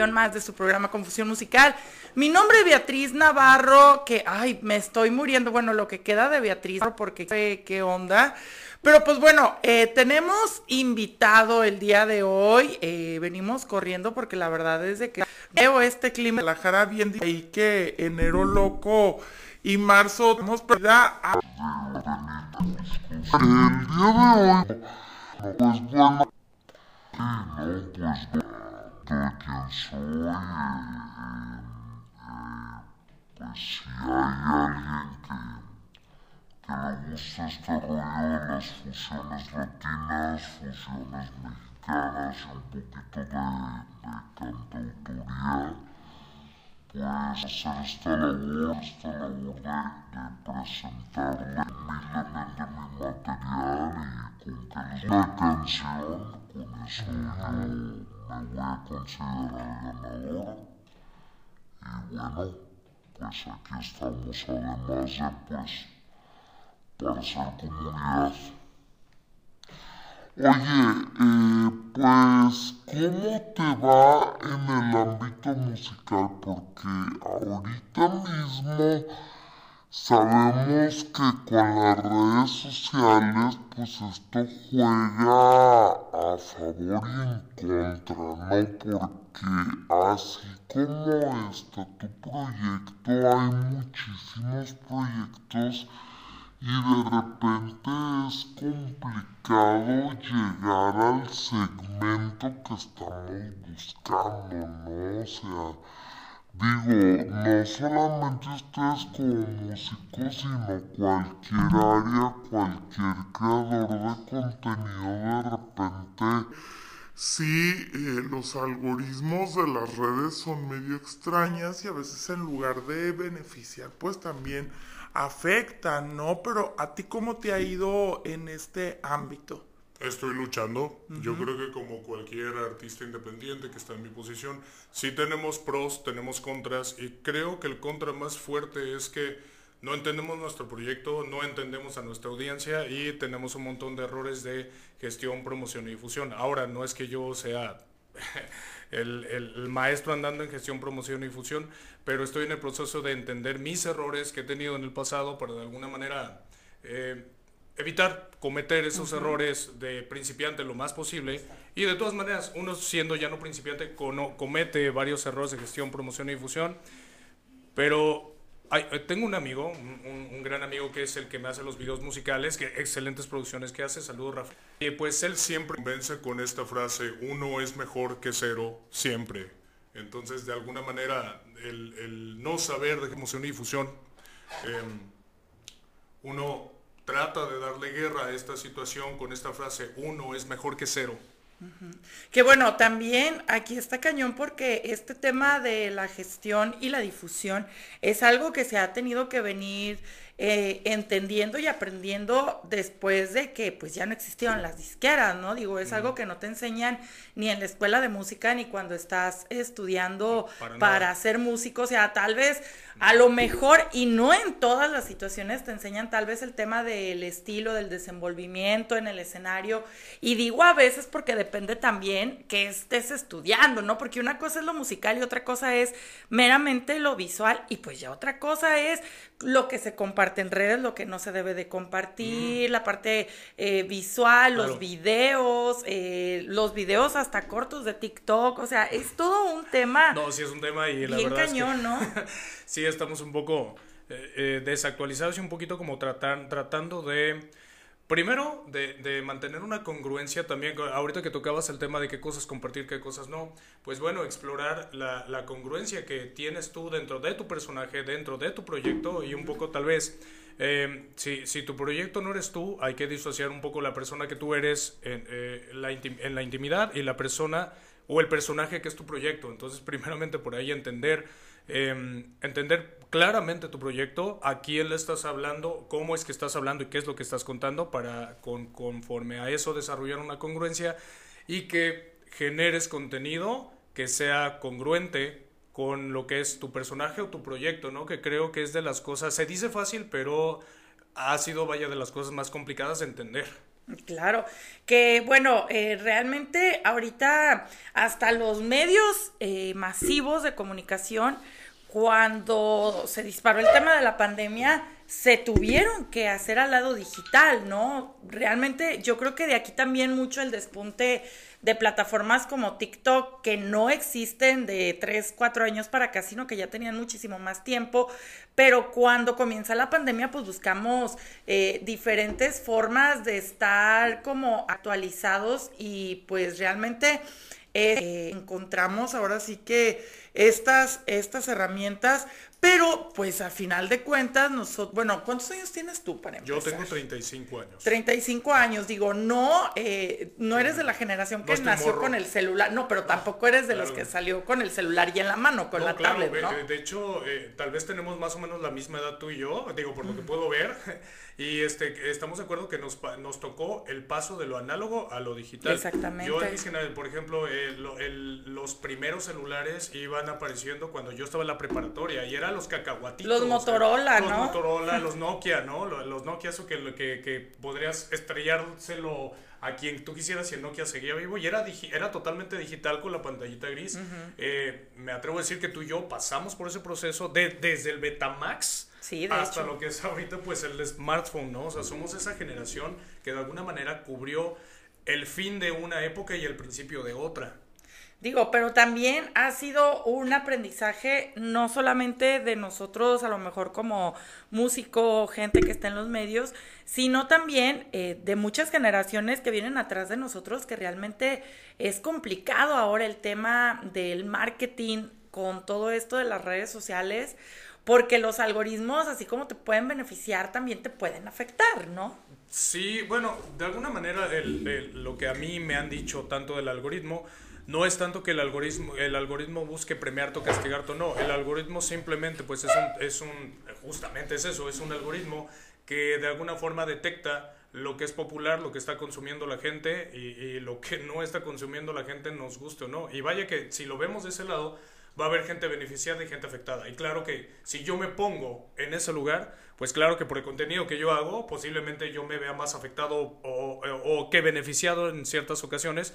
más de su programa Confusión Musical. Mi nombre es Beatriz Navarro, que, ay, me estoy muriendo, bueno, lo que queda de Beatriz, porque qué, qué onda. Pero pues bueno, eh, tenemos invitado el día de hoy, eh, venimos corriendo porque la verdad es de que veo este clima. Guadalajara bien ahí que enero loco y marzo hemos perdido a El día de hoy, pues bueno, sí, no, pues de quién soy, eh, eh, pues si hay alguien que, que le gusta este rollo de las fusiones latinas, fusiones mexicanas y un poquito de, de cantautoría, pues hacer esta labor, esta labor de, de presentarle humildemente mi material y con que les una canción, con eso yo me voy a considerar. Y bueno, pues aquí estamos además de pues para hacer comunidad. Oye, pues, ¿cómo te va en el ámbito musical? Porque ahorita mismo sabemos que con las redes sociales, pues esto juega a favor y en contra, ¿no? Porque así como está tu proyecto, hay muchísimos proyectos y de repente es complicado llegar al segmento que estamos buscando, ¿no? O sea, digo, no solamente ustedes como músicos, sino cualquier área, cualquier creador de contenido de repente Sí, eh, los algoritmos de las redes son medio extrañas y a veces en lugar de beneficiar, pues también afectan, ¿no? Pero a ti, ¿cómo te ha ido en este ámbito? Estoy luchando. Yo creo que como cualquier artista independiente que está en mi posición, sí tenemos pros, tenemos contras y creo que el contra más fuerte es que no entendemos nuestro proyecto, no entendemos a nuestra audiencia y tenemos un montón de errores de gestión, promoción y difusión. Ahora, no es que yo sea el, el- el maestro andando en gestión, promoción y difusión, pero estoy en el proceso de entender mis errores que he tenido en el pasado para de alguna manera eh, evitar cometer esos errores de principiante lo más posible. Y de todas maneras, uno siendo ya no principiante, cono- comete varios errores de gestión, promoción y difusión. Pero eh, tengo un amigo, un, gran amigo que es el que me hace los videos musicales, que excelentes producciones que hace. Saludos, Rafa. Y pues él siempre convence con esta frase: uno es mejor que cero, siempre. Entonces, de alguna manera, el, no saber de emoción y difusión, em, uno trata de darle guerra a esta situación con esta frase: uno es mejor que cero. Que bueno, también aquí está cañón porque este tema de la gestión y la difusión es algo que se ha tenido que venir eh, entendiendo y aprendiendo después de que pues ya no existieron las disqueras, ¿no? Digo, es algo que no te enseñan ni en la escuela de música ni cuando estás estudiando para, ser músico, o sea, tal vez a lo mejor y no en todas las situaciones te enseñan tal vez el tema del estilo, del desenvolvimiento en el escenario y digo a veces porque depende también que estés estudiando, ¿no? Porque una cosa es lo musical y otra cosa es meramente lo visual y pues ya otra cosa es lo que se comparte en redes, lo que no se debe de compartir, la parte eh, visual, los videos, eh, los videos hasta cortos de TikTok, o sea, es todo un tema. No, sí es un tema y la verdad cañón, es ¿no? sí estamos un poco eh, desactualizados y un poquito como tratan, tratando de Primero, de, mantener una congruencia también, ahorita que tocabas el tema de qué cosas compartir, qué cosas no, pues bueno, explorar la, congruencia que tienes tú dentro de tu personaje, dentro de tu proyecto y un poco tal vez, eh, si, si, tu proyecto no eres tú, hay que disociar un poco la persona que tú eres en, eh, la, en la intimidad y la persona o el personaje que es tu proyecto. Entonces, primeramente por ahí entender Em, entender claramente tu proyecto, a quién le estás hablando, cómo es que estás hablando y qué es lo que estás contando para con, conforme a eso desarrollar una congruencia y que generes contenido que sea congruente con lo que es tu personaje o tu proyecto, ¿no? Que creo que es de las cosas, se dice fácil, pero ha sido, vaya, de las cosas más complicadas de entender. Claro, que bueno, eh, realmente ahorita hasta los medios eh, masivos de comunicación, cuando se disparó el tema de la pandemia, se tuvieron que hacer al lado digital, ¿no? Realmente yo creo que de aquí también mucho el despunte de plataformas como TikTok que no existen de 3, 4 años para acá, sino que ya tenían muchísimo más tiempo, pero cuando comienza la pandemia pues buscamos eh, diferentes formas de estar como actualizados y pues realmente eh, encontramos ahora sí que estas, estas herramientas pero, pues, a final de cuentas, nosotros, bueno, ¿cuántos años tienes tú para empezar? Yo tengo 35 años. 35 años, digo, no, eh, no eres de la generación que nació con el celular, no, pero tampoco eres de los que salió con el celular y en la mano, con la tablet, ¿no? De hecho, eh, tal vez tenemos más o menos la misma edad tú y yo, digo, por lo que puedo ver, y este, estamos de acuerdo que nos, nos tocó el paso de lo análogo a lo digital. Exactamente. Yo, por ejemplo, eh, los primeros celulares iban apareciendo cuando yo estaba en la preparatoria y era los cacahuatitos. Los Motorola, ¿no? Los Motorola, los Nokia, ¿no? Los, Nokia, eso que, que, que podrías estrellárselo a quien tú quisieras si el Nokia seguía vivo y era, era totalmente digital con la pantallita gris. Eh, me atrevo a decir que tú y yo pasamos por ese proceso de, desde el Betamax hasta lo que es ahorita pues el smartphone, ¿no? O sea, somos esa generación que de alguna manera cubrió el fin de una época y el principio de otra. Digo, pero también ha sido un aprendizaje no solamente de nosotros, a lo mejor como músico, gente que está en los medios, sino también eh, de muchas generaciones que vienen atrás de nosotros, que realmente es complicado ahora el tema del marketing con todo esto de las redes sociales, porque los algoritmos, así como te pueden beneficiar, también te pueden afectar, ¿no? Sí, bueno, de alguna manera lo que a mí me han dicho tanto del algoritmo, no es tanto que el algoritmo, el algoritmo busque premiarte o castigarte o no, el algoritmo simplemente pues es un, es un, justamente es eso, es un algoritmo que de alguna forma detecta lo que es popular, lo que está consumiendo la gente y, lo que no está consumiendo la gente nos guste o no. Y vaya que si lo vemos de ese lado, va a haber gente beneficiada y gente afectada. Y claro que si yo me pongo en ese lugar, pues claro que por el contenido que yo hago, posiblemente yo me vea más afectado o, o que beneficiado en ciertas ocasiones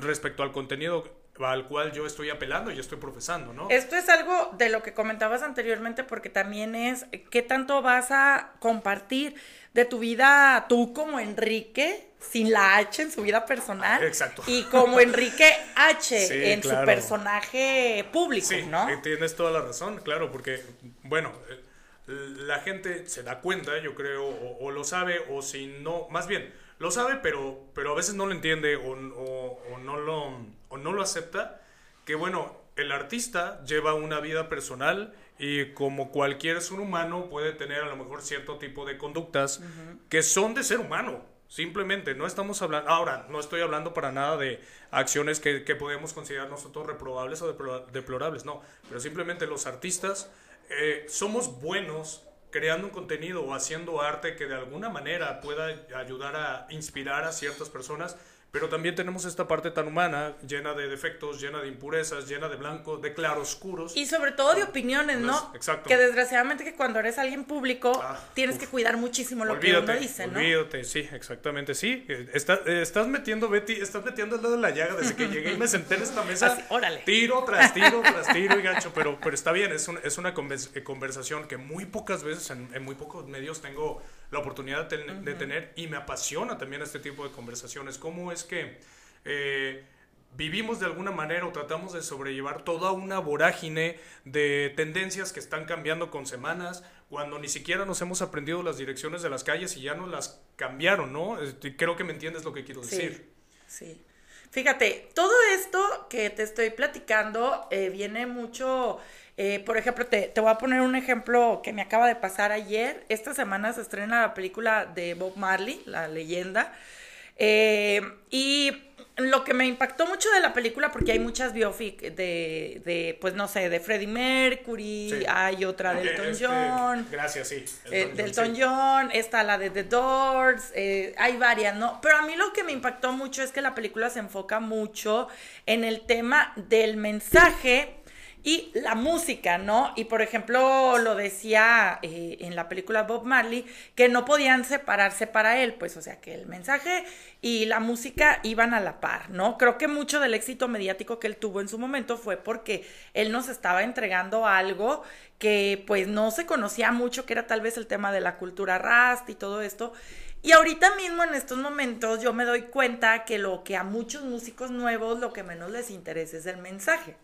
respecto al contenido al cual yo estoy apelando y estoy profesando, ¿no? Esto es algo de lo que comentabas anteriormente porque también es qué tanto vas a compartir de tu vida tú como Enrique sin la H en su vida personal Exacto. y como Enrique H en su personaje público, sí, ¿no? Tienes toda la razón, claro, porque bueno, la gente se da cuenta, yo creo, o, o lo sabe, o si no, más bien, lo sabe, pero, pero a veces no lo entiende o, o- o no, lo, o no lo acepta, que bueno, el artista lleva una vida personal y como cualquier ser humano puede tener a lo mejor cierto tipo de conductas que son de ser humano. Simplemente, no estamos hablando, ahora, no estoy hablando para nada de acciones que, que podemos considerar nosotros reprobables o deplo- deplorables, no, pero simplemente los artistas eh, somos buenos creando un contenido o haciendo arte que de alguna manera pueda ayudar a inspirar a ciertas personas, pero también tenemos esta parte tan humana, llena de defectos, llena de impurezas, llena de blanco, de claroscuros. Y sobre todo de opiniones, ¿no? Exacto. Que desgraciadamente que cuando eres alguien público Ah, tienes uf. que cuidar muchísimo lo olvídate, que uno dice, ¿no? olvídate, sí, exactamente, sí. Eh, está- eh, estás metiendo, Betty, estás metiendo el dedo en la llaga desde que llegué y me senté en esta mesa. Así, órale. Tiro tras tiro tras tiro y gancho, pero, pero está bien, es, un- es una eh, conversación que muy pocas veces, en, en muy pocos medios tengo la oportunidad de, ten- de tener y me apasiona también este tipo de conversaciones. ¿Cómo es que eh, vivimos de alguna manera o tratamos de sobrellevar toda una vorágine de tendencias que están cambiando con semanas, cuando ni siquiera nos hemos aprendido las direcciones de las calles y ya nos las cambiaron, ¿no? Este, Creo que me entiendes lo que quiero Sí, decir. sí. Fíjate, todo esto que te estoy platicando eh, viene mucho, eh, por ejemplo, te, te voy a poner un ejemplo que me acaba de pasar ayer. Esta semana se estrena la película de Bob Marley, la leyenda. Eh, y lo que me impactó mucho de la película, porque hay muchas biopic de, de pues no sé, de Freddie Mercury, Sí. hay otra de Eh, Elton este, John. Gracias, sí. Elton sí. John, está la de The Doors, eh, hay varias, ¿no? Pero a mí lo que me impactó mucho es que la película se enfoca mucho en el tema del mensaje y la música, ¿no? Y por ejemplo, lo decía eh, en la película Bob Marley, que no podían separarse para él, pues o sea, que el mensaje y la música iban a la par, ¿no? Creo que mucho del éxito mediático que él tuvo en su momento fue porque él nos estaba entregando algo que pues no se conocía mucho, que era tal vez el tema de la cultura rast y todo esto. Y ahorita mismo en estos momentos yo me doy cuenta que lo que a muchos músicos nuevos lo que menos les interesa es el mensaje.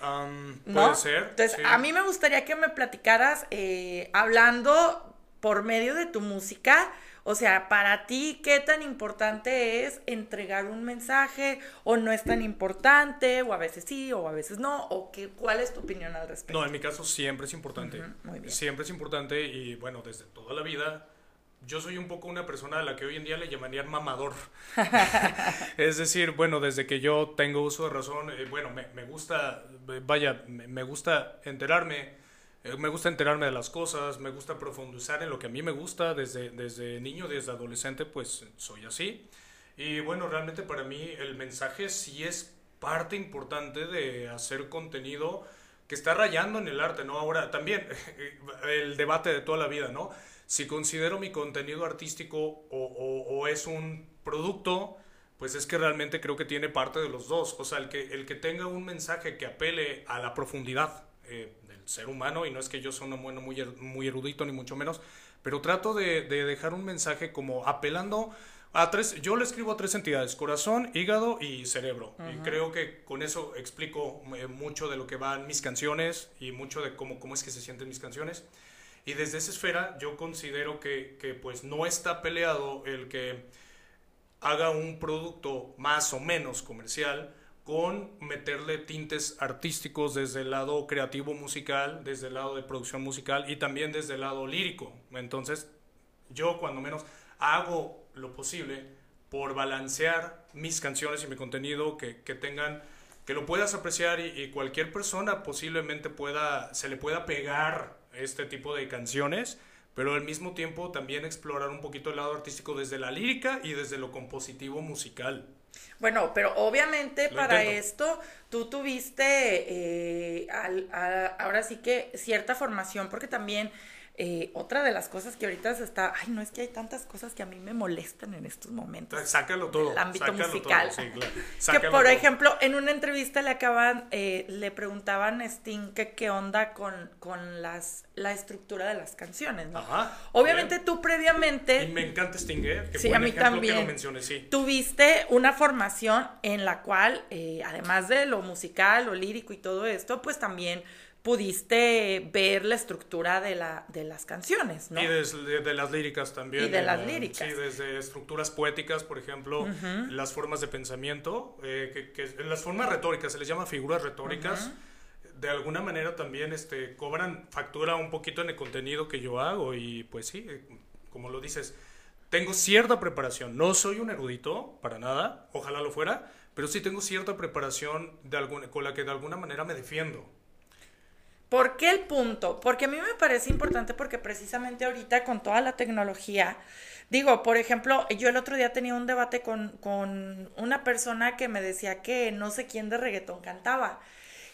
Am, ¿no? Puede ser. Entonces, sí. a mí me gustaría que me platicaras eh, hablando por medio de tu música. O sea, para ti, ¿qué tan importante es entregar un mensaje? ¿O no es tan importante? ¿O a veces sí, o a veces no? ¿O qué, cuál es tu opinión al respecto? No, en mi caso siempre es importante. Muy bien. Siempre es importante y bueno, desde toda la vida. Yo soy un poco una persona a la que hoy en día le llamarían mamador. es decir, bueno, desde que yo tengo uso de razón, eh, bueno, me, me gusta, eh, vaya, me, me gusta enterarme, eh, me gusta enterarme de las cosas, me gusta profundizar en lo que a mí me gusta desde, desde niño, desde adolescente, pues soy así. Y bueno, realmente para mí el mensaje sí es parte importante de hacer contenido que está rayando en el arte, ¿no? Ahora también el debate de toda la vida, ¿no? Si considero mi contenido artístico o, o- o es un producto, pues es que realmente creo que tiene parte de los dos. O sea, el que, el que tenga un mensaje que apele a la profundidad eh, del ser humano, y no es que yo sea un humano muy, muy erudito ni mucho menos, pero trato de, de dejar un mensaje como apelando a tres, yo le escribo a tres entidades, corazón, hígado y cerebro. Y creo que con eso explico eh, mucho de lo que van mis canciones y mucho de cómo, cómo es que se sienten mis canciones. Y desde esa esfera yo considero que, que pues no está peleado el que haga un producto más o menos comercial con meterle tintes artísticos desde el lado creativo musical, desde el lado de producción musical y también desde el lado lírico. Entonces, yo cuando menos hago lo posible por balancear mis canciones y mi contenido que, que tengan que lo puedas apreciar y, y cualquier persona posiblemente pueda se le pueda pegar este tipo de canciones pero al mismo tiempo también explorar un poquito el lado artístico desde la lírica y desde lo compositivo musical Bueno, pero obviamente Lo para intento. esto tú tuviste eh, al- a- ahora sí que cierta formación, porque también eh, otra de las cosas que ahorita se está, ay, no es que hay tantas cosas que a mí me molestan en estos momentos. sácalo todo El ámbito sácalo musical. todo, sí, claro. Que por todo. ejemplo, en una entrevista le acaban, eh, le preguntaban a Sting que qué onda con, con las, la estructura de las canciones, ¿no? Ajá, Obviamente bien. tú previamente y me encanta Stinger que Sí, a mí también. que lo mencioné sí Tuviste una formación en la cual, eh, además de lo musical, lo lírico y todo esto, pues también pudiste ver la estructura de, la, de las canciones, ¿no? Y desde de las líricas también. Y de eh, las líricas. Sí, desde estructuras poéticas, por ejemplo, las formas de pensamiento, eh, que, que las formas retóricas, se les llama figuras retóricas. De alguna manera también este, cobran factura un poquito en el contenido que yo hago y pues sí, eh, como lo dices, tengo cierta preparación. No soy un erudito, para nada, ojalá lo fuera, pero sí tengo cierta preparación de alguna, con la que de alguna manera me defiendo. ¿Por qué el punto? Porque a mí me parece importante porque precisamente ahorita con toda la tecnología, digo, por ejemplo, yo el otro día tenía un debate con, con una persona que me decía que no sé quién de reggaetón cantaba.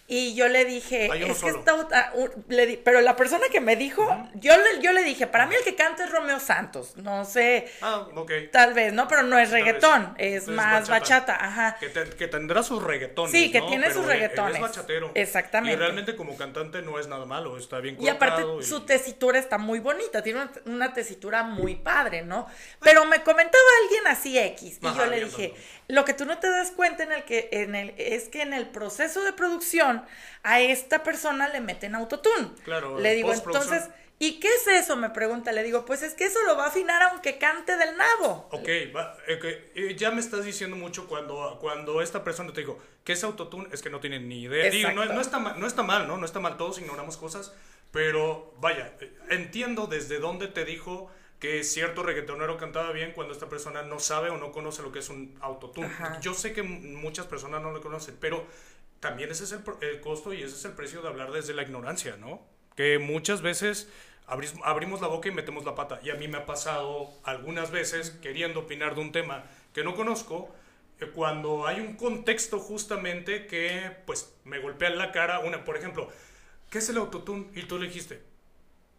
Y yo le dije, Hay uno es que solo. está, un- le di- pero la persona que me dijo, yo, le, yo le dije, para mí el que canta es Romeo Santos, no sé, Ah, ok. tal vez, ¿no? Pero no es reggaetón, es más bachata. bachata, ajá. Que, te- que tendrá sus reggaetones. Sí, que ¿no? tiene Pero sus él- él reggaetones. es bachatero. Exactamente. Y realmente como cantante no es nada malo, está bien Y aparte colocado. su tesitura está muy bonita, tiene una, una tesitura muy padre, ¿no? Pero me comentaba alguien así X y Ajá, yo le dije. Lo que tú no te das cuenta en el que en el es que en el proceso de producción a esta persona le meten autotune. Claro, Le digo, entonces, ¿y qué es eso? Me pregunta, le digo, pues es que eso lo va a afinar aunque cante del nabo. Ok, va, eh, ya me estás diciendo mucho cuando, cuando esta persona te digo, ¿qué es autotune? Es que no tienen ni idea. Digo, no, no está mal, no está mal, ¿no? No está mal, todos ignoramos cosas, pero vaya, entiendo desde dónde te dijo que cierto reggaetonero cantaba bien cuando esta persona no sabe o no conoce lo que es un autotune. Ajá. Yo sé que muchas personas no lo conocen, pero también ese es el, costo y ese es el precio de hablar desde la ignorancia, ¿no? Que muchas veces abris- abrimos la boca y metemos la pata. Y a mí me ha pasado algunas veces queriendo opinar de un tema que no conozco, eh, cuando hay un contexto justamente que pues me golpea en la cara. Una, por ejemplo, ¿qué es el autotune? Y tú le dijiste,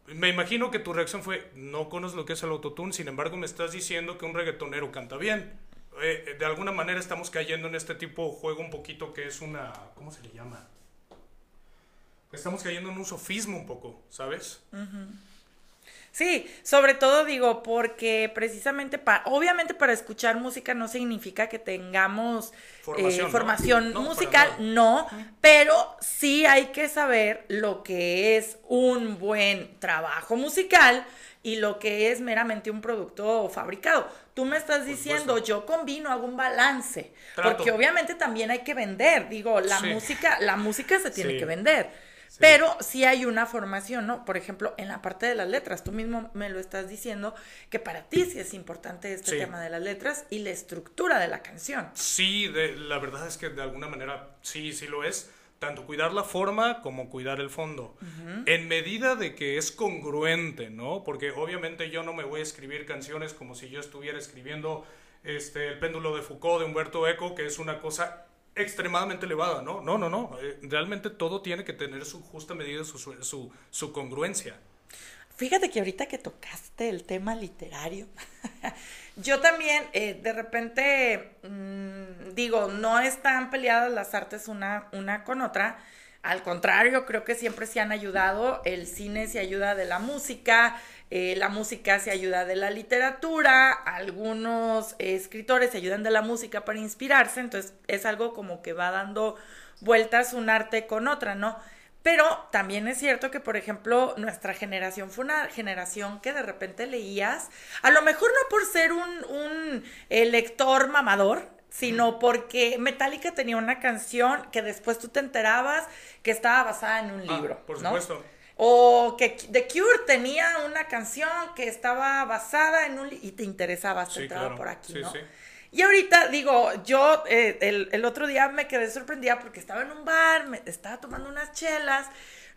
me imagino que tu reacción fue, no conoces lo que es el autotune, sin embargo me estás diciendo que un reggaetonero canta bien. Eh, eh, de alguna manera estamos cayendo en este tipo de juego un poquito que es una, ¿cómo se le llama? Estamos cayendo en un sofismo un poco, ¿sabes? Sí, sobre todo digo, porque precisamente, para, obviamente para escuchar música no significa que tengamos Formación, eh, formación No, musical, no, pero sí hay que saber lo que es un buen trabajo musical y lo que es meramente un producto fabricado. Tú me estás diciendo, yo combino, hago un balance, Trato. porque obviamente también hay que vender, digo, la Sí. música, la música se tiene Sí. que vender. Pero sí hay una formación, ¿no? Por ejemplo, en la parte de las letras, tú mismo me lo estás diciendo, que para ti sí es importante este Sí. tema de las letras y la estructura de la canción. Sí, de, la verdad es que de alguna manera sí, sí lo es. Tanto cuidar la forma como cuidar el fondo. En medida de que es congruente, ¿no? Porque obviamente yo no me voy a escribir canciones como si yo estuviera escribiendo este, El péndulo de Foucault de Humberto Eco, que es una cosa extremadamente elevada, ¿no? No, no, no. Eh, Realmente todo tiene que tener su justa medida, su, su, congruencia. Fíjate que ahorita que tocaste el tema literario, yo también eh, de repente mm, digo, no están peleadas las artes una, una con otra. Al contrario, creo que siempre se han ayudado. El cine se ayuda de la música, eh, la música se ayuda de la literatura, algunos eh, escritores se ayudan de la música para inspirarse, entonces es algo como que va dando vueltas un arte con otra, ¿no? Pero también es cierto que, por ejemplo, nuestra generación fue una generación que de repente leías, a lo mejor no por ser un, un eh, lector mamador, sino porque Metallica tenía una canción que después tú te enterabas que estaba basada en un Ah, libro. por ¿no? O que The Cure tenía una canción que estaba basada en un y te interesaba, te Sí, claro. por aquí, Sí, ¿no? sí. Y ahorita, digo, yo eh, el, el otro día me quedé sorprendida porque estaba en un bar, me estaba tomando unas chelas.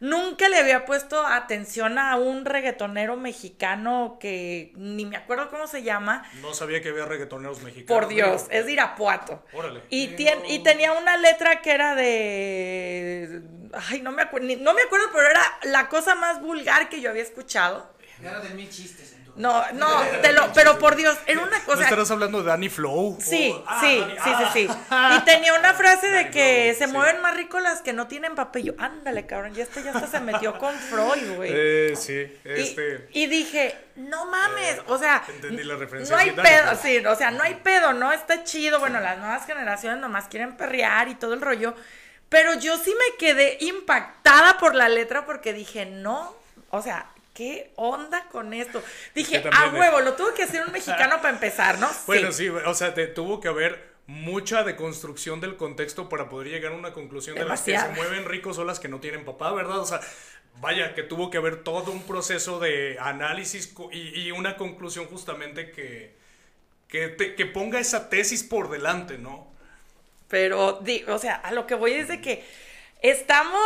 Nunca le había puesto atención a un reggaetonero mexicano que ni me acuerdo cómo se llama. No sabía que había reggaetoneros mexicanos. Por Dios, es de Irapuato. Órale. Y, tien- y tenía una letra que era de... Ay, no me acuerdo, no me acuerdo, pero era la cosa más vulgar que yo había escuchado. Era de mil chistes tu No, no, te lo, pero por Dios, era una ¿No cosa... estarás hablando de Danny Flow? Sí, O- ah, sí, Danny- sí, sí, ah. sí. Y tenía una frase de que se mueven más ricos las que no tienen papel. Yo, ándale, cabrón, ya este ya hasta se metió con Freud, güey. Eh, sí, Y- este... Y, dije, no mames, o sea, entendí la referencia, no hay pedo, sí, o sea, no hay pedo, ¿no? Está chido, bueno, las nuevas generaciones nomás quieren perrear y todo el rollo, Pero yo sí me quedé impactada por la letra porque dije, no, o sea, ¿qué onda con esto? Dije, a es- huevo, lo tuvo que hacer un mexicano para empezar, ¿no? Bueno, sí, o sea, te, tuvo que haber mucha deconstrucción del contexto para poder llegar a una conclusión de las que se mueven ricos o las que no tienen papá, ¿verdad? O sea, vaya, que tuvo que haber todo un proceso de análisis y, y una conclusión justamente que, que, te- que ponga esa tesis por delante, ¿no? Pero, di- o sea, a lo que voy es de que estamos,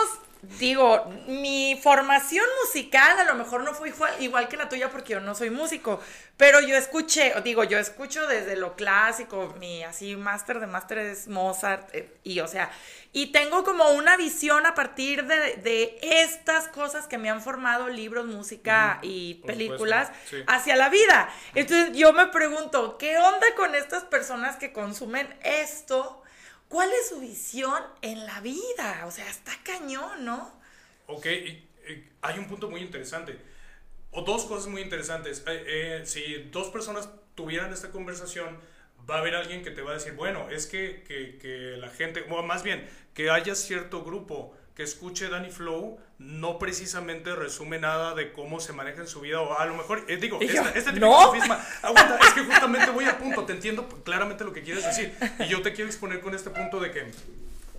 digo, mi formación musical a lo mejor no fue igual, igual que la tuya porque yo no soy músico, pero yo escuché, digo, yo escucho desde lo clásico, mi así máster de máster es Mozart, eh, y o sea, y tengo como una visión a partir de, de estas cosas que me han formado libros, música y películas sí. hacia la vida. Entonces yo me pregunto, ¿qué onda con estas personas que consumen esto? ¿Cuál es su visión en la vida? O sea, está cañón, ¿no? Ok, hay un punto muy interesante. O dos cosas muy interesantes. Eh, eh, si dos personas tuvieran esta conversación, va a haber alguien que te va a decir, bueno, es que, que, que la gente, o más bien, que haya cierto grupo que escuche Danny Flow, no precisamente resume nada de cómo se maneja en su vida, o a lo mejor, eh, digo, yo, este tipo ¿no? de sofisma- aguanta, es que justamente voy al punto, te entiendo claramente lo que quieres decir, y yo te quiero exponer con este punto de que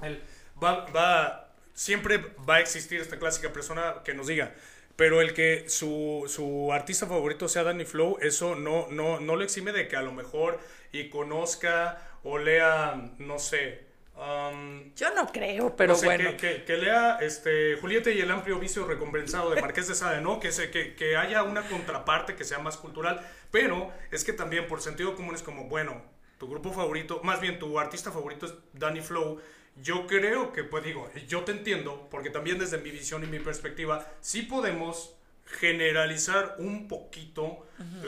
el- va, va, siempre va a existir esta clásica persona que nos diga, pero el que su, su artista favorito sea Danny Flow, eso no, no, no lo exime de que a lo mejor y conozca o lea, no sé, um, Yo no creo, pero no sé, bueno. que, que- que lea este, Julieta y el amplio vicio recompensado de Marqués de Sade, ¿no? Que, se, que, que haya una contraparte que sea más cultural, pero es que también por sentido común es como, bueno, tu grupo favorito, más bien tu artista favorito es Danny Flow. Yo creo que, pues digo, yo te entiendo, porque también desde mi visión y mi perspectiva, sí podemos generalizar un poquito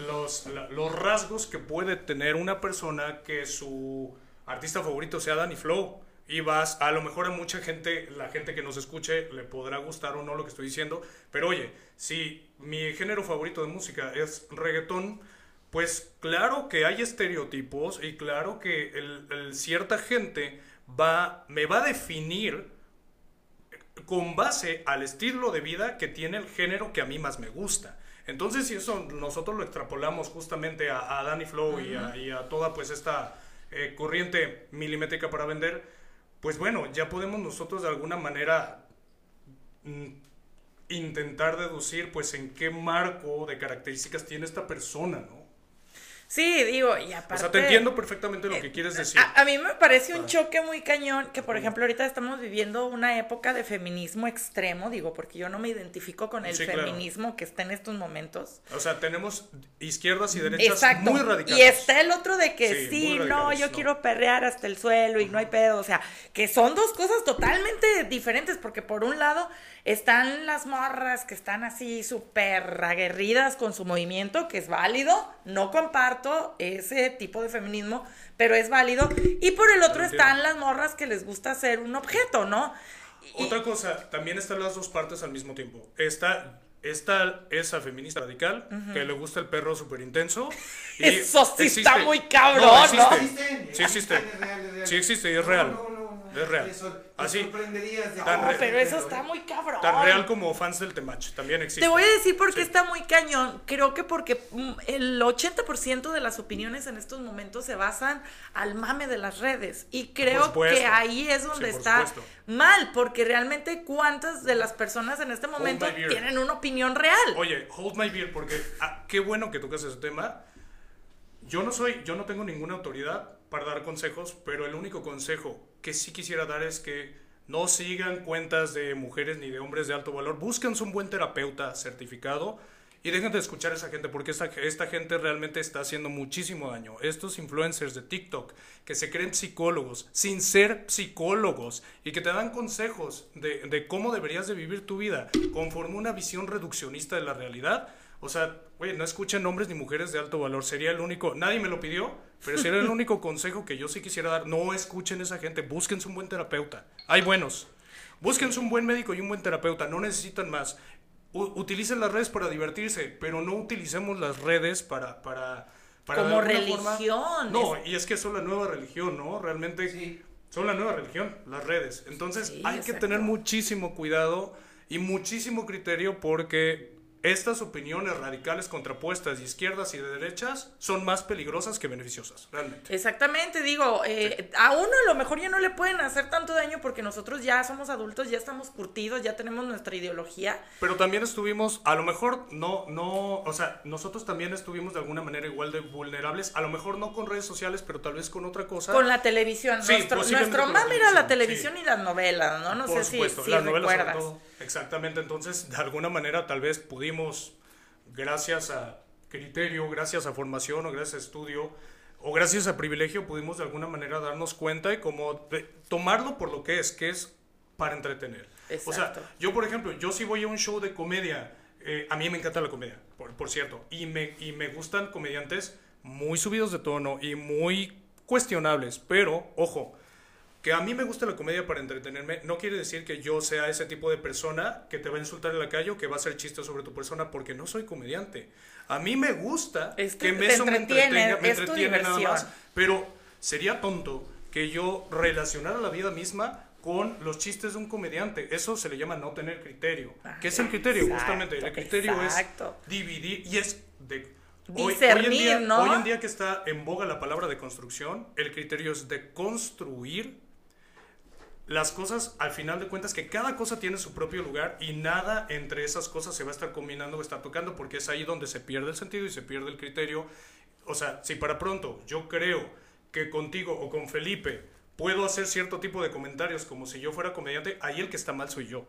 los, la- los rasgos que puede tener una persona que su artista favorito sea Danny Flow. Y vas, a lo mejor a mucha gente, la gente que nos escuche, le podrá gustar o no lo que estoy diciendo. Pero oye, si mi género favorito de música es reggaetón, pues claro que hay estereotipos y claro que el, el cierta gente va, me va a definir con base al estilo de vida que tiene el género que a mí más me gusta. Entonces, si eso nosotros lo extrapolamos justamente a, a Danny Flow y, a, y a toda pues esta eh, corriente milimétrica para vender, pues bueno, ya podemos nosotros de alguna manera mm, intentar deducir pues en qué marco de características tiene esta persona, ¿no? Sí, digo, y O aparte... sea, te entiendo perfectamente lo que quieres decir. A, a mí me parece un choque muy cañón que, por ejemplo, ahorita estamos viviendo una época de feminismo extremo, digo, porque yo no me identifico con el Sí, claro. feminismo que está en estos momentos. O sea, tenemos izquierdas y derechas Exacto. muy radicales. Y está el otro de que Sí, no, yo no. quiero perrear hasta el suelo y no hay pedo. O sea, que son dos cosas totalmente diferentes, porque por un lado están las morras que están así súper aguerridas con su movimiento, que es válido. No comparto ese tipo de feminismo, pero es válido. Y por el otro están las morras que les gusta ser un objeto, ¿no? Y- Otra cosa, también están las dos partes al mismo tiempo. Está, está esa feminista radical, que le gusta el perro súper intenso. y Eso sí existe- está muy cabrón, No, ¿no? existe. Sí existe. Sí existe y es real. Es real. Así, tan No, pero eso está muy cabrón. tan real como fans del Temach. También existe. Te voy a decir por qué Sí. está muy cañón. Creo que porque mm, el 80% de las opiniones en estos momentos se basan al mame de las redes. Y creo que ahí es donde Sí, está supuesto. mal, porque realmente cuántas de las personas en este momento tienen una opinión real. Oye, hold my beer, porque ah, qué bueno que tocas ese tema. Yo no soy, yo no tengo ninguna autoridad para dar consejos, pero el único consejo que sí quisiera dar es que no sigan cuentas de mujeres ni de hombres de alto valor. Búsquense un buen terapeuta certificado y dejen de escuchar a esa gente, porque esta, esta gente realmente está haciendo muchísimo daño. Estos influencers de TikTok que se creen psicólogos sin ser psicólogos y que te dan consejos de, de cómo deberías de vivir tu vida conforme una visión reduccionista de la realidad. O sea, oye, no escuchen hombres ni mujeres de alto valor. Sería el único, nadie me lo pidió, pero sería el único consejo que yo sí quisiera dar. No escuchen a esa gente, búsquense un buen terapeuta. Hay buenos. Búsquense un buen médico y un buen terapeuta, no necesitan más. U- utilicen las redes para divertirse, pero no utilicemos las redes para... para, para Como forma- religión, No, y es que es la nueva religión, ¿no? Realmente... son la nueva religión, las redes. Entonces Sí, hay que tener muchísimo cuidado y muchísimo criterio porque estas opiniones radicales contrapuestas de izquierdas y de derechas son más peligrosas que beneficiosas, realmente. Exactamente, digo, eh, a uno a lo mejor ya no le pueden hacer tanto daño porque nosotros ya somos adultos, ya estamos curtidos, ya tenemos nuestra ideología. Pero también estuvimos, a lo mejor no, no, o sea, nosotros también estuvimos de alguna manera igual de vulnerables, a lo mejor no con redes sociales, pero tal vez con otra cosa. Con la televisión, Sí, nuestro, nuestro mame era la televisión, y las novelas, ¿no? No Por sé supuesto, si, si las recuerdas. Exactamente, entonces de alguna manera tal vez pudimos, gracias a criterio, gracias a formación o gracias a estudio o gracias a privilegio, pudimos de alguna manera darnos cuenta y como tomarlo por lo que es, que es para entretener. O sea, Exacto. yo por ejemplo, yo si voy a un show de comedia, eh, a mí me encanta la comedia, por, por cierto, y me, y me gustan comediantes muy subidos de tono y muy cuestionables, pero ojo, que a mí me gusta la comedia para entretenerme no quiere decir que yo sea ese tipo de persona que te va a insultar en la calle o que va a hacer chistes sobre tu persona porque no soy comediante. A mí me gusta Es que me, te eso me entretiene, entretenga, me entretiene nada más. Pero sería tonto que yo relacionara la vida misma con los chistes de un comediante. Eso se le llama no tener criterio. ¿Qué es el criterio? exacto, Justamente, el criterio exacto. es dividir y es de... Hoy, hoy en Discernir, día, ¿no? hoy en día que está en boga la palabra de construcción, el criterio es de construir las cosas, al final de cuentas, que cada cosa tiene su propio lugar y nada entre esas cosas se va a estar combinando o estar tocando, porque es ahí donde se pierde el sentido y se pierde el criterio. O sea, si para pronto yo creo que contigo o con Felipe puedo hacer cierto tipo de comentarios como si yo fuera comediante, ahí el que está mal soy yo.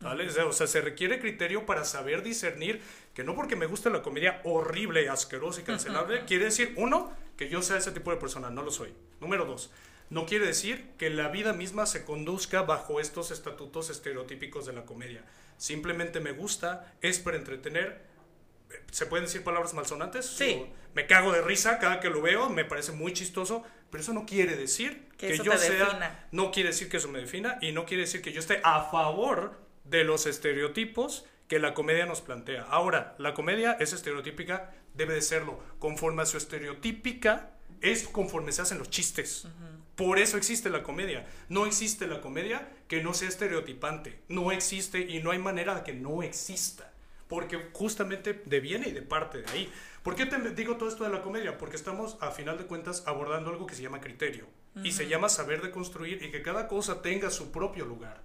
¿Vale? O sea, o sea, se requiere criterio para saber discernir que no porque me guste la comedia horrible, asquerosa y cancelable, quiere decir, uno, que yo sea ese tipo de persona, no lo soy. Número dos, no quiere decir que la vida misma se conduzca bajo estos estatutos estereotípicos de la comedia. Simplemente me gusta, es para entretener. ¿Se pueden decir palabras malsonantes? Sí. Me cago de risa cada que lo veo, me parece muy chistoso, pero eso no quiere decir Que yo sea defina. no quiere decir que eso me defina y no quiere decir que yo esté a favor de los estereotipos que la comedia nos plantea. Ahora, la comedia es estereotípica, debe de serlo. Conforme a su estereotípica, es conforme se hacen los chistes. Por eso existe la comedia. No existe la comedia que no sea estereotipante. No existe y no hay manera de que no exista. Porque justamente deviene y de parte de ahí. ¿Por qué te digo todo esto de la comedia? Porque estamos, a final de cuentas, abordando algo que se llama criterio. Y se llama saber de construir y que cada cosa tenga su propio lugar.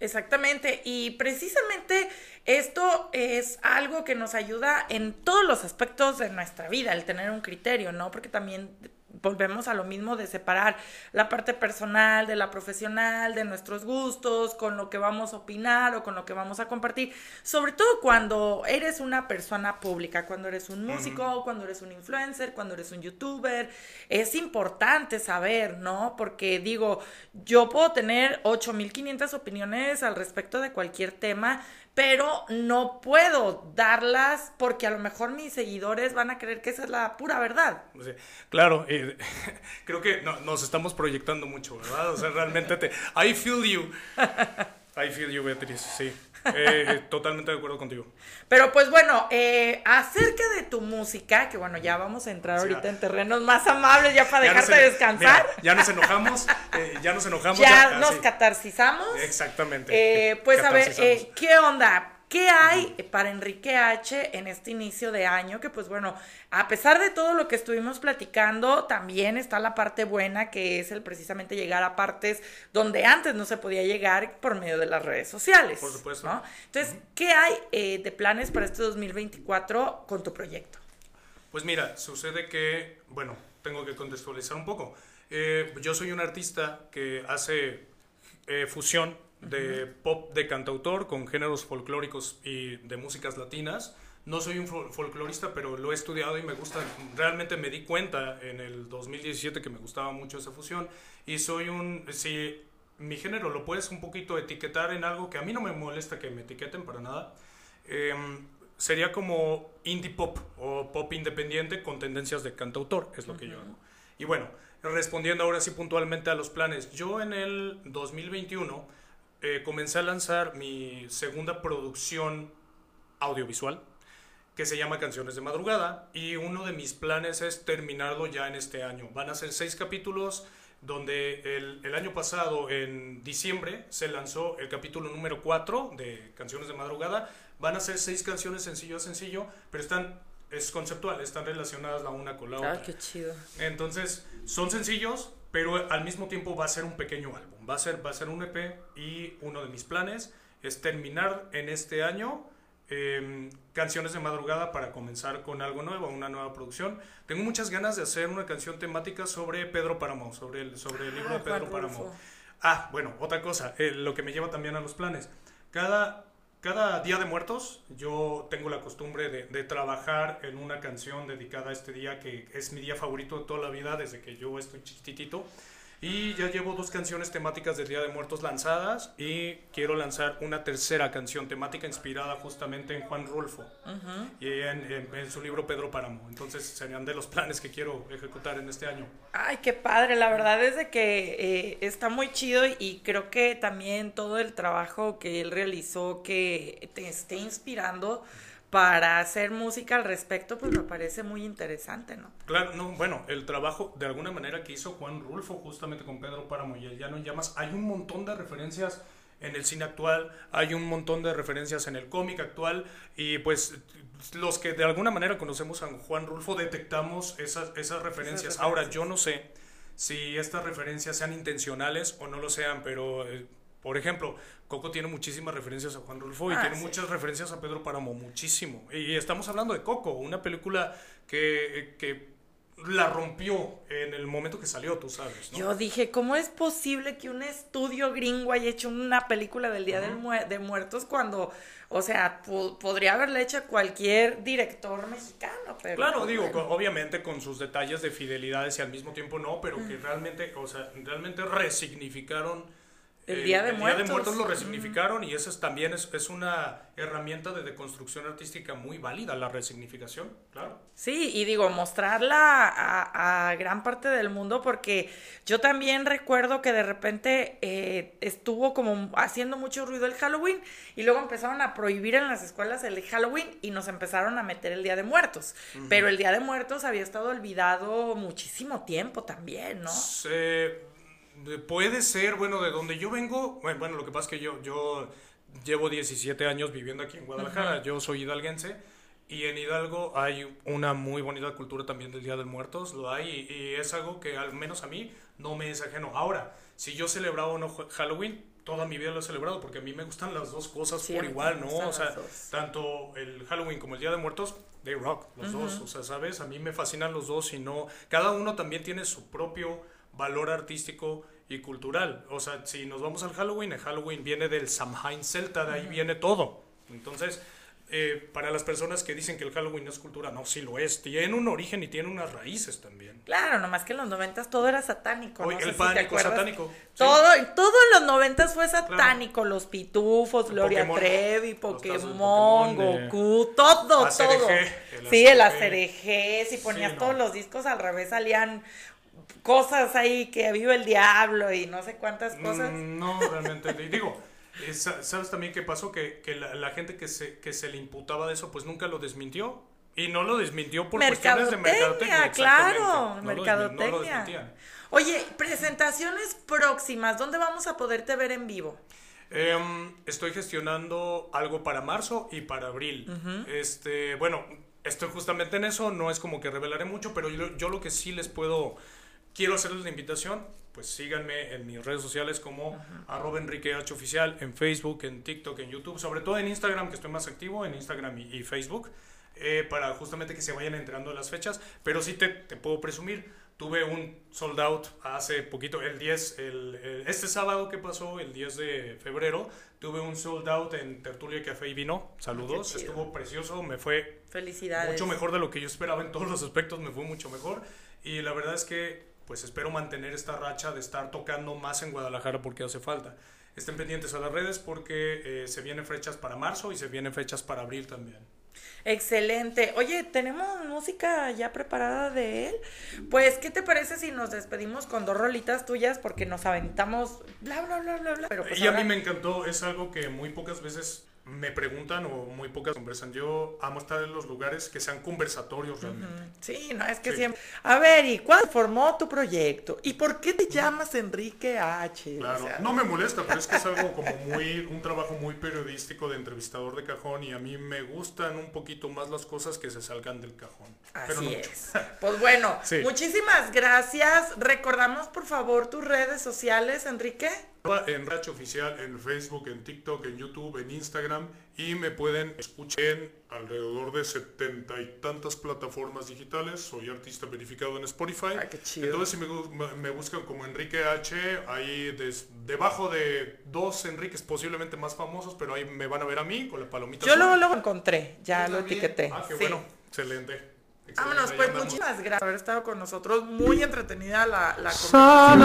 Exactamente, y precisamente esto es algo que nos ayuda en todos los aspectos de nuestra vida, el tener un criterio, ¿no? Porque también volvemos a lo mismo de separar la parte personal de la profesional, de nuestros gustos, con lo que vamos a opinar o con lo que vamos a compartir, sobre todo cuando eres una persona pública, cuando eres un músico, cuando eres un influencer, cuando eres un youtuber, es importante saber, ¿no? Porque digo, yo puedo tener 8500 opiniones al respecto de cualquier tema, pero no puedo darlas porque a lo mejor mis seguidores van a creer que esa es la pura verdad. Claro, eh, creo que no- nos estamos proyectando mucho, ¿verdad? O sea, realmente te... I feel you. I feel you, Beatriz, sí. Eh, totalmente de acuerdo contigo. Pero pues bueno, eh, acerca de tu música, que bueno, ya vamos a entrar Sí, ahorita ya. en terrenos más amables ya para Ya dejarte descansar. mira, ya nos enojamos, eh, ya nos enojamos. ya ah, nos sí. catarsizamos. Exactamente. Eh, pues a ver, eh, ¿qué onda? ¿Qué hay para Enrique H en este inicio de año? Que pues bueno, a pesar de todo lo que estuvimos platicando, también está la parte buena que es el precisamente llegar a partes donde antes no se podía llegar por medio de las redes sociales. Por supuesto. ¿no? Entonces, ¿qué hay eh, de planes para este 2024 con tu proyecto? Pues mira, sucede que, bueno, tengo que contextualizar un poco. Eh, yo soy un artista que hace eh, fusión de pop de cantautor con géneros folclóricos y de músicas latinas. No soy un fol- folclorista, pero lo he estudiado y me gusta. Realmente me di cuenta en el 2017 que me gustaba mucho esa fusión. Y soy un. Si mi género lo puedes un poquito etiquetar en algo que a mí no me molesta que me etiqueten para nada. em, sería como indie pop o pop independiente con tendencias de cantautor, es lo que yo hago. Y bueno, respondiendo ahora sí puntualmente a los planes, yo en el 2021 eh, comencé a lanzar mi segunda producción audiovisual que se llama Canciones de Madrugada y uno de mis planes es terminarlo ya en este año. Van a ser seis capítulos, donde el, el, año pasado, en diciembre, se lanzó el capítulo número 4 de Canciones de Madrugada. Van a ser seis canciones sencillo a sencillo, pero están, es conceptual, están relacionadas la una con la otra. Ah, qué chido. Entonces, son sencillos, pero al mismo tiempo va a ser un pequeño álbum. Va a ser, va a ser un EP y uno de mis planes es terminar en este año eh, canciones de madrugada para comenzar con algo nuevo, una nueva producción. Tengo muchas ganas de hacer una canción temática sobre Pedro Páramo, sobre el, sobre el libro de Pedro Páramo. Ah, bueno, otra cosa, eh, lo que me lleva también a los planes. Cada, cada día de muertos yo tengo la costumbre de, de, trabajar en una canción dedicada a este día que es mi día favorito de toda la vida desde que yo estoy chiquitito. Y ya llevo dos canciones temáticas del Día de Muertos lanzadas y quiero lanzar una tercera canción temática inspirada justamente en Juan Rulfo y en, en, en, su libro Pedro Páramo. Entonces serían de los planes que quiero ejecutar en este año. Ay, qué padre. La verdad es de que eh, está muy chido y creo que también todo el trabajo que él realizó que te esté inspirando para hacer música al respecto, pues me parece muy interesante, ¿no? Claro, no, bueno, el trabajo de alguna manera que hizo Juan Rulfo justamente con Pedro Páramo y el Llano en Llamas, hay un montón de referencias en el cine actual, hay un montón de referencias en el cómic actual y pues los que de alguna manera conocemos a Juan Rulfo detectamos esas, esas referencias. Esas Ahora, yo no sé si estas referencias sean intencionales o no lo sean, pero... Eh, por ejemplo, Coco tiene muchísimas referencias a Juan Rulfo y Ah, tiene sí. muchas referencias a Pedro Páramo, muchísimo. Y estamos hablando de Coco, una película que, que la rompió en el momento que salió, tú sabes. ¿no? Yo dije, ¿cómo es posible que un estudio gringo haya hecho una película del Día del Mu- de Muertos cuando, o sea, po- podría haberle hecho cualquier director mexicano? Pero Claro, digo, bueno. obviamente con sus detalles de fidelidades y al mismo tiempo no, pero que realmente, o sea, realmente resignificaron El eh, Día de el Muertos. lo resignificaron y eso es, también es, es una herramienta de deconstrucción artística muy válida, la resignificación, claro. Sí, y digo, mostrarla a, a gran parte del mundo porque yo también recuerdo que de repente eh, estuvo como haciendo mucho ruido el Halloween y luego empezaron a prohibir en las escuelas el Halloween y nos empezaron a meter el Día de Muertos. Pero el Día de Muertos había estado olvidado muchísimo tiempo también, ¿no? Se- de- puede ser, bueno, de donde yo vengo, bueno, lo que pasa es que yo, yo llevo 17 años viviendo aquí en Guadalajara, yo soy hidalguense, y en Hidalgo hay una muy bonita cultura también del Día de Muertos, lo hay, y, y es algo que al menos a mí no me es ajeno. Ahora, si yo celebraba o no Halloween, toda mi vida lo he celebrado, porque a mí me gustan las dos cosas Sí, por igual, ¿no? O sea, tanto el Halloween como el Día de Muertos, they rock, los dos, o sea, ¿sabes? A mí me fascinan los dos y no, cada uno también tiene su propio valor artístico y cultural. O sea, si nos vamos al Halloween, el Halloween viene del Samhain celta, de ahí viene todo. Entonces, eh, para las personas que dicen que el Halloween no es cultura, no, sí lo es. Tiene un origen y tiene unas raíces también. Claro, nomás que en los noventas todo era satánico. No el si pánico acuerdas. satánico. sí. Todo, todo en los noventas fue satánico, los pitufos, Gloria Pokémon, Trevi, Pokémon, Pokémon, Goku, todo, todo. el sí, el. ACDG, si ponías Sí, no. todos los discos al revés salían cosas ahí que vive el diablo y no sé cuántas cosas. Mm, No, realmente. y digo, eh, sa- ¿sabes también qué pasó? Que, que la, la gente que se, que se le imputaba de eso, pues nunca lo desmintió. Y no lo desmintió por cuestiones de mercadotecnia. Claro, lo no lo mercadotecnia. Oye, presentaciones próximas, ¿dónde vamos a poderte ver en vivo? Em, estoy gestionando algo para marzo y para abril. Este, bueno, estoy justamente en eso, no es como que revelaré mucho, pero yo, yo lo que sí les puedo, quiero hacerles la invitación, pues síganme en mis redes sociales como arroba Enrique H oficial, en Facebook, en TikTok, en YouTube, sobre todo en Instagram, que estoy más activo, en Instagram y, y Facebook, eh, para justamente que se vayan enterando de las fechas, pero sí te, te puedo presumir, tuve un sold out hace poquito, el 10, el, el- este sábado que pasó, el 10 de febrero, tuve un sold out en Tertulia Café y Vino, saludos, chido. estuvo precioso, me fue Felicidades. mucho mejor de lo que yo esperaba en todos los aspectos, me fue mucho mejor. Y la verdad es que, pues espero mantener esta racha de estar tocando más en Guadalajara porque hace falta. Estén pendientes a las redes porque eh, se vienen fechas para marzo y se vienen fechas para abril también. Excelente. Oye, tenemos música ya preparada de él. Pues, ¿qué te parece si nos despedimos con dos rolitas tuyas? Porque nos aventamos bla, bla, bla, bla, bla. Pero pues y a mí me encantó, es algo que muy pocas veces me preguntan o muy pocas conversan. Yo amo estar en los lugares que sean conversatorios realmente. Sí, no, es que Sí. siempre... A ver, ¿y cuándo formó tu proyecto? ¿Y por qué te llamas Enrique H? O Claro, sea, no me molesta, pero es que es algo como muy, un trabajo muy periodístico de entrevistador de cajón y a mí me gustan un poquito más las cosas que se salgan del cajón. pero Así no mucho. es. Pues bueno, Sí. muchísimas gracias. Recordamos por favor tus redes sociales, Enrique. En Racho Oficial, en Facebook, en TikTok, en YouTube, en Instagram y me pueden escuchar en alrededor de setenta y tantas plataformas digitales. Soy artista verificado en Spotify. Ay, qué chido. Entonces si me, me- buscan como Enrique H, ahí des- debajo de dos Enriques posiblemente más famosos, pero ahí me van a ver a mí con la palomita. Yo luego lo encontré, ya Yo lo también. etiqueté. Ah, qué Sí. bueno. Excelente. Vámonos, pues muchísimas gracias por haber estado con nosotros. Muy entretenida la, la conversación.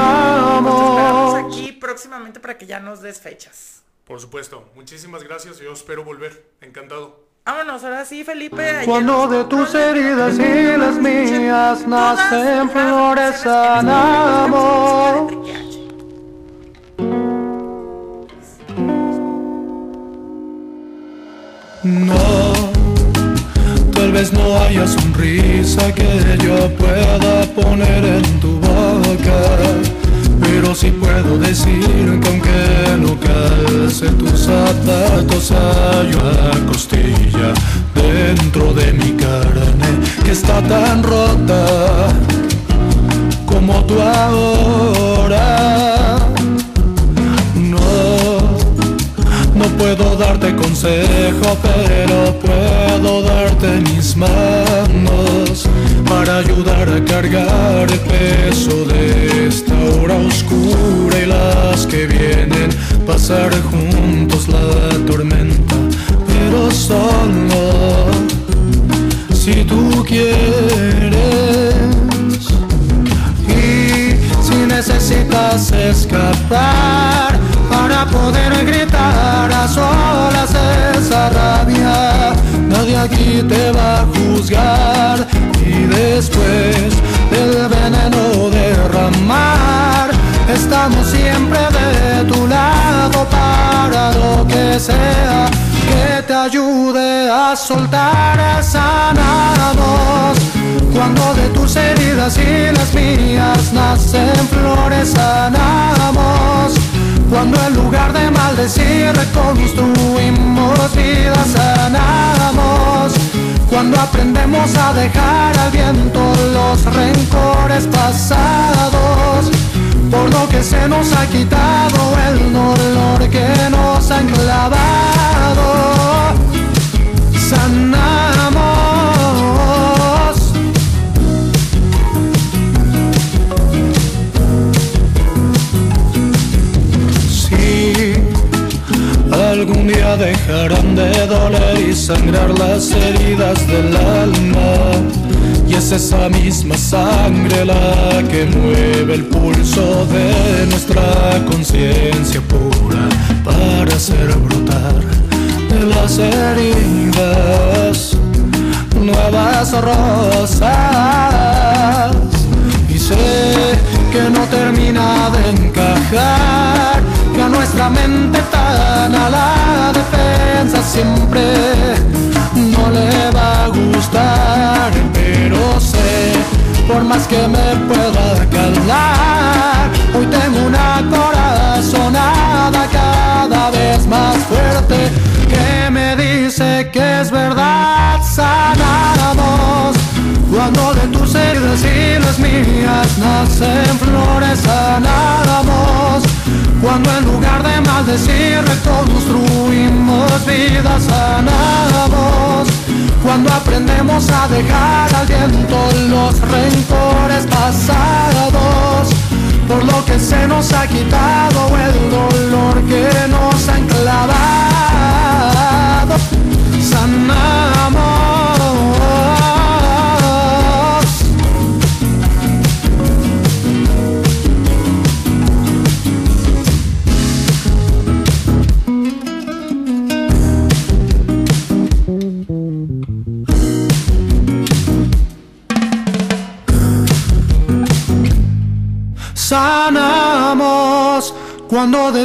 Nos esperamos aquí próximamente para que ya nos des fechas. Por supuesto. Muchísimas gracias. Yo espero volver. Encantado. Vámonos, ahora sí, Felipe. Cuando de tus heridas y las mías nacen flores H. No, vez no haya sonrisa que yo pueda poner en tu boca, pero sí puedo decir que aunque no calce tus zapatos hay una costilla dentro de mi carne que está tan rota como tú ahora. Consejo, pero puedo darte mis manos para ayudar a cargar el peso de esta hora oscura y las que vienen, pasar juntos la tormenta, pero solo si tú quieres. Y si necesitas escapar para poder gritar a solas esa rabia, nadie aquí te va a juzgar. Y después del veneno derramar, estamos siempre de tu lado para lo que sea que te ayude a soltar, sanamos. Cuando de tus heridas y las mías nacen flores, sanamos. Cuando en lugar de maldecir reconstruimos sanamos. Cuando aprendemos a dejar al viento los rencores pasados. Por lo que se nos ha quitado el dolor que nos han clavado. Sanamos. Algún día dejarán de doler y sangrar las heridas del alma. Y es esa misma sangre la que mueve el pulso de nuestra conciencia pura para hacer brotar de las heridas nuevas rosas. Y sé que no termina de encajar, que a nuestra mente tan a siempre no le va a gustar, pero sé, por más que me pueda calar, hoy tengo una corazonada cada vez más fuerte que me dice que es verdad, sanamos. Cuando de tus heridas y las mías nacen flores, sanamos. Cuando en lugar de maldecir reconstruimos vidas, sanamos. Cuando aprendemos a dejar al viento los rencores pasados. Por lo que se nos ha quitado el dolor que nos han clavado. Sanamos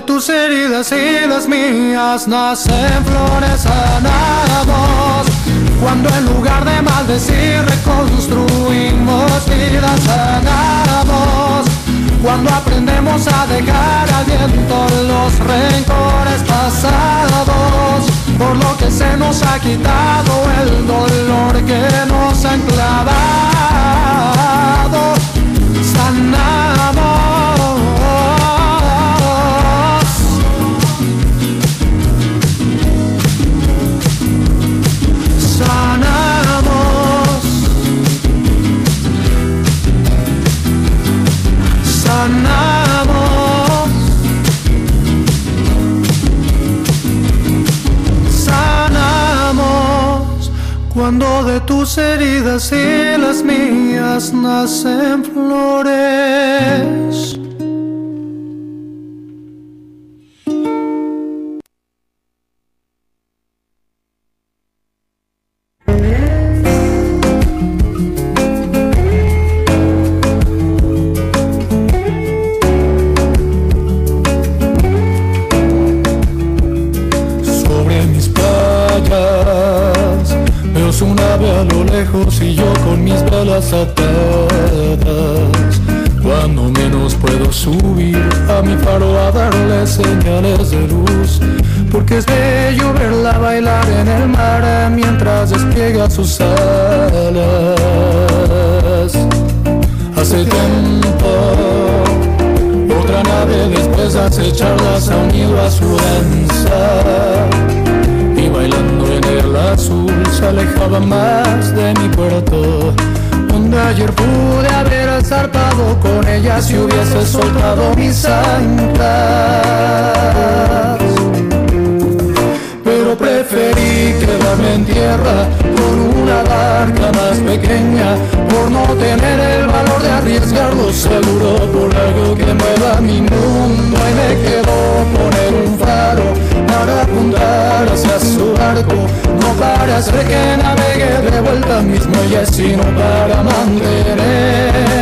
tus heridas y las mías nacen, florecen a. Cuando en lugar de maldecir reconstruimos vidas sanamos. Cuando aprendemos a dejar al viento los rencores pasados. Por lo que se nos ha quitado el dolor que nos han clavado. Sanamos. tus heridas y las mías nacen flores. tener el valor de arriesgarlo seguro por algo que mueva mi mundo. Y me quedo poner un faro para apuntar hacia su arco no para hacer que navegue de vuelta mis muelles sino para mantener.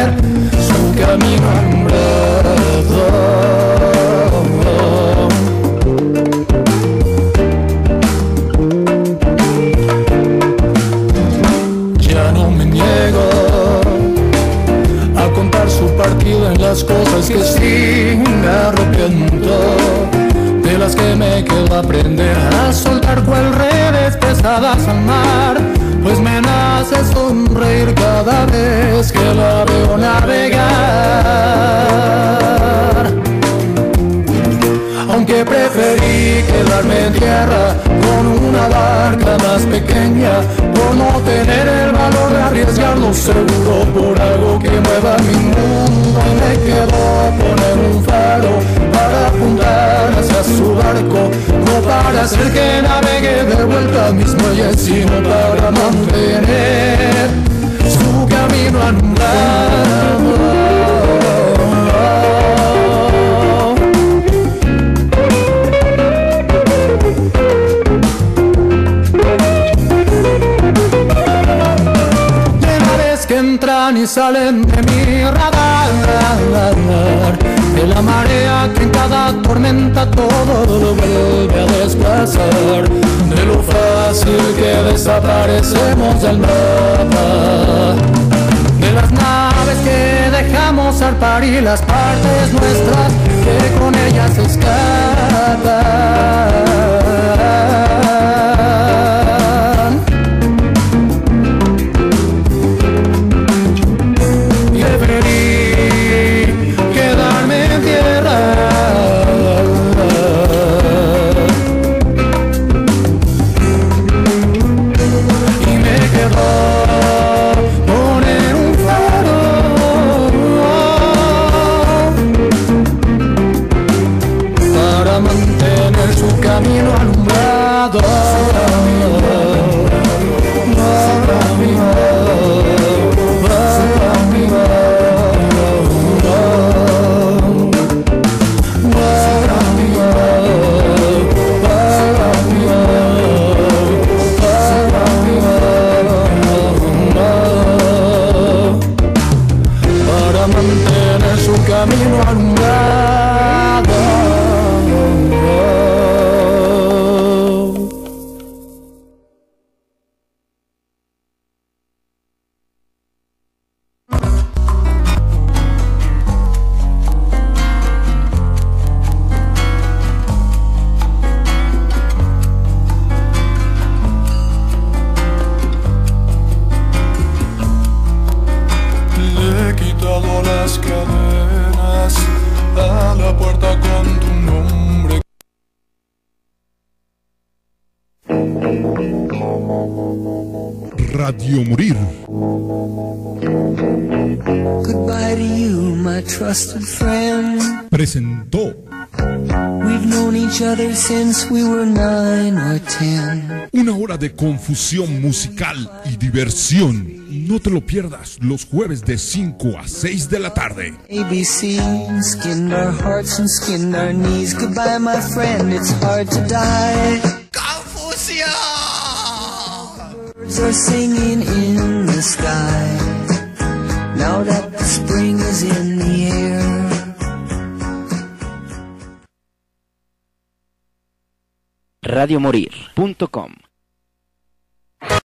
parir las partes nuestras que con ellas escapan. Confusión musical y diversión. No te lo pierdas los jueves de 5 a 6 de la tarde. ABC skinned our hearts and skinned our knees. Goodbye, my friend, it's hard to die. Confusion! Birds are singing in the sky. Now that the spring is in the air. radiomorir.com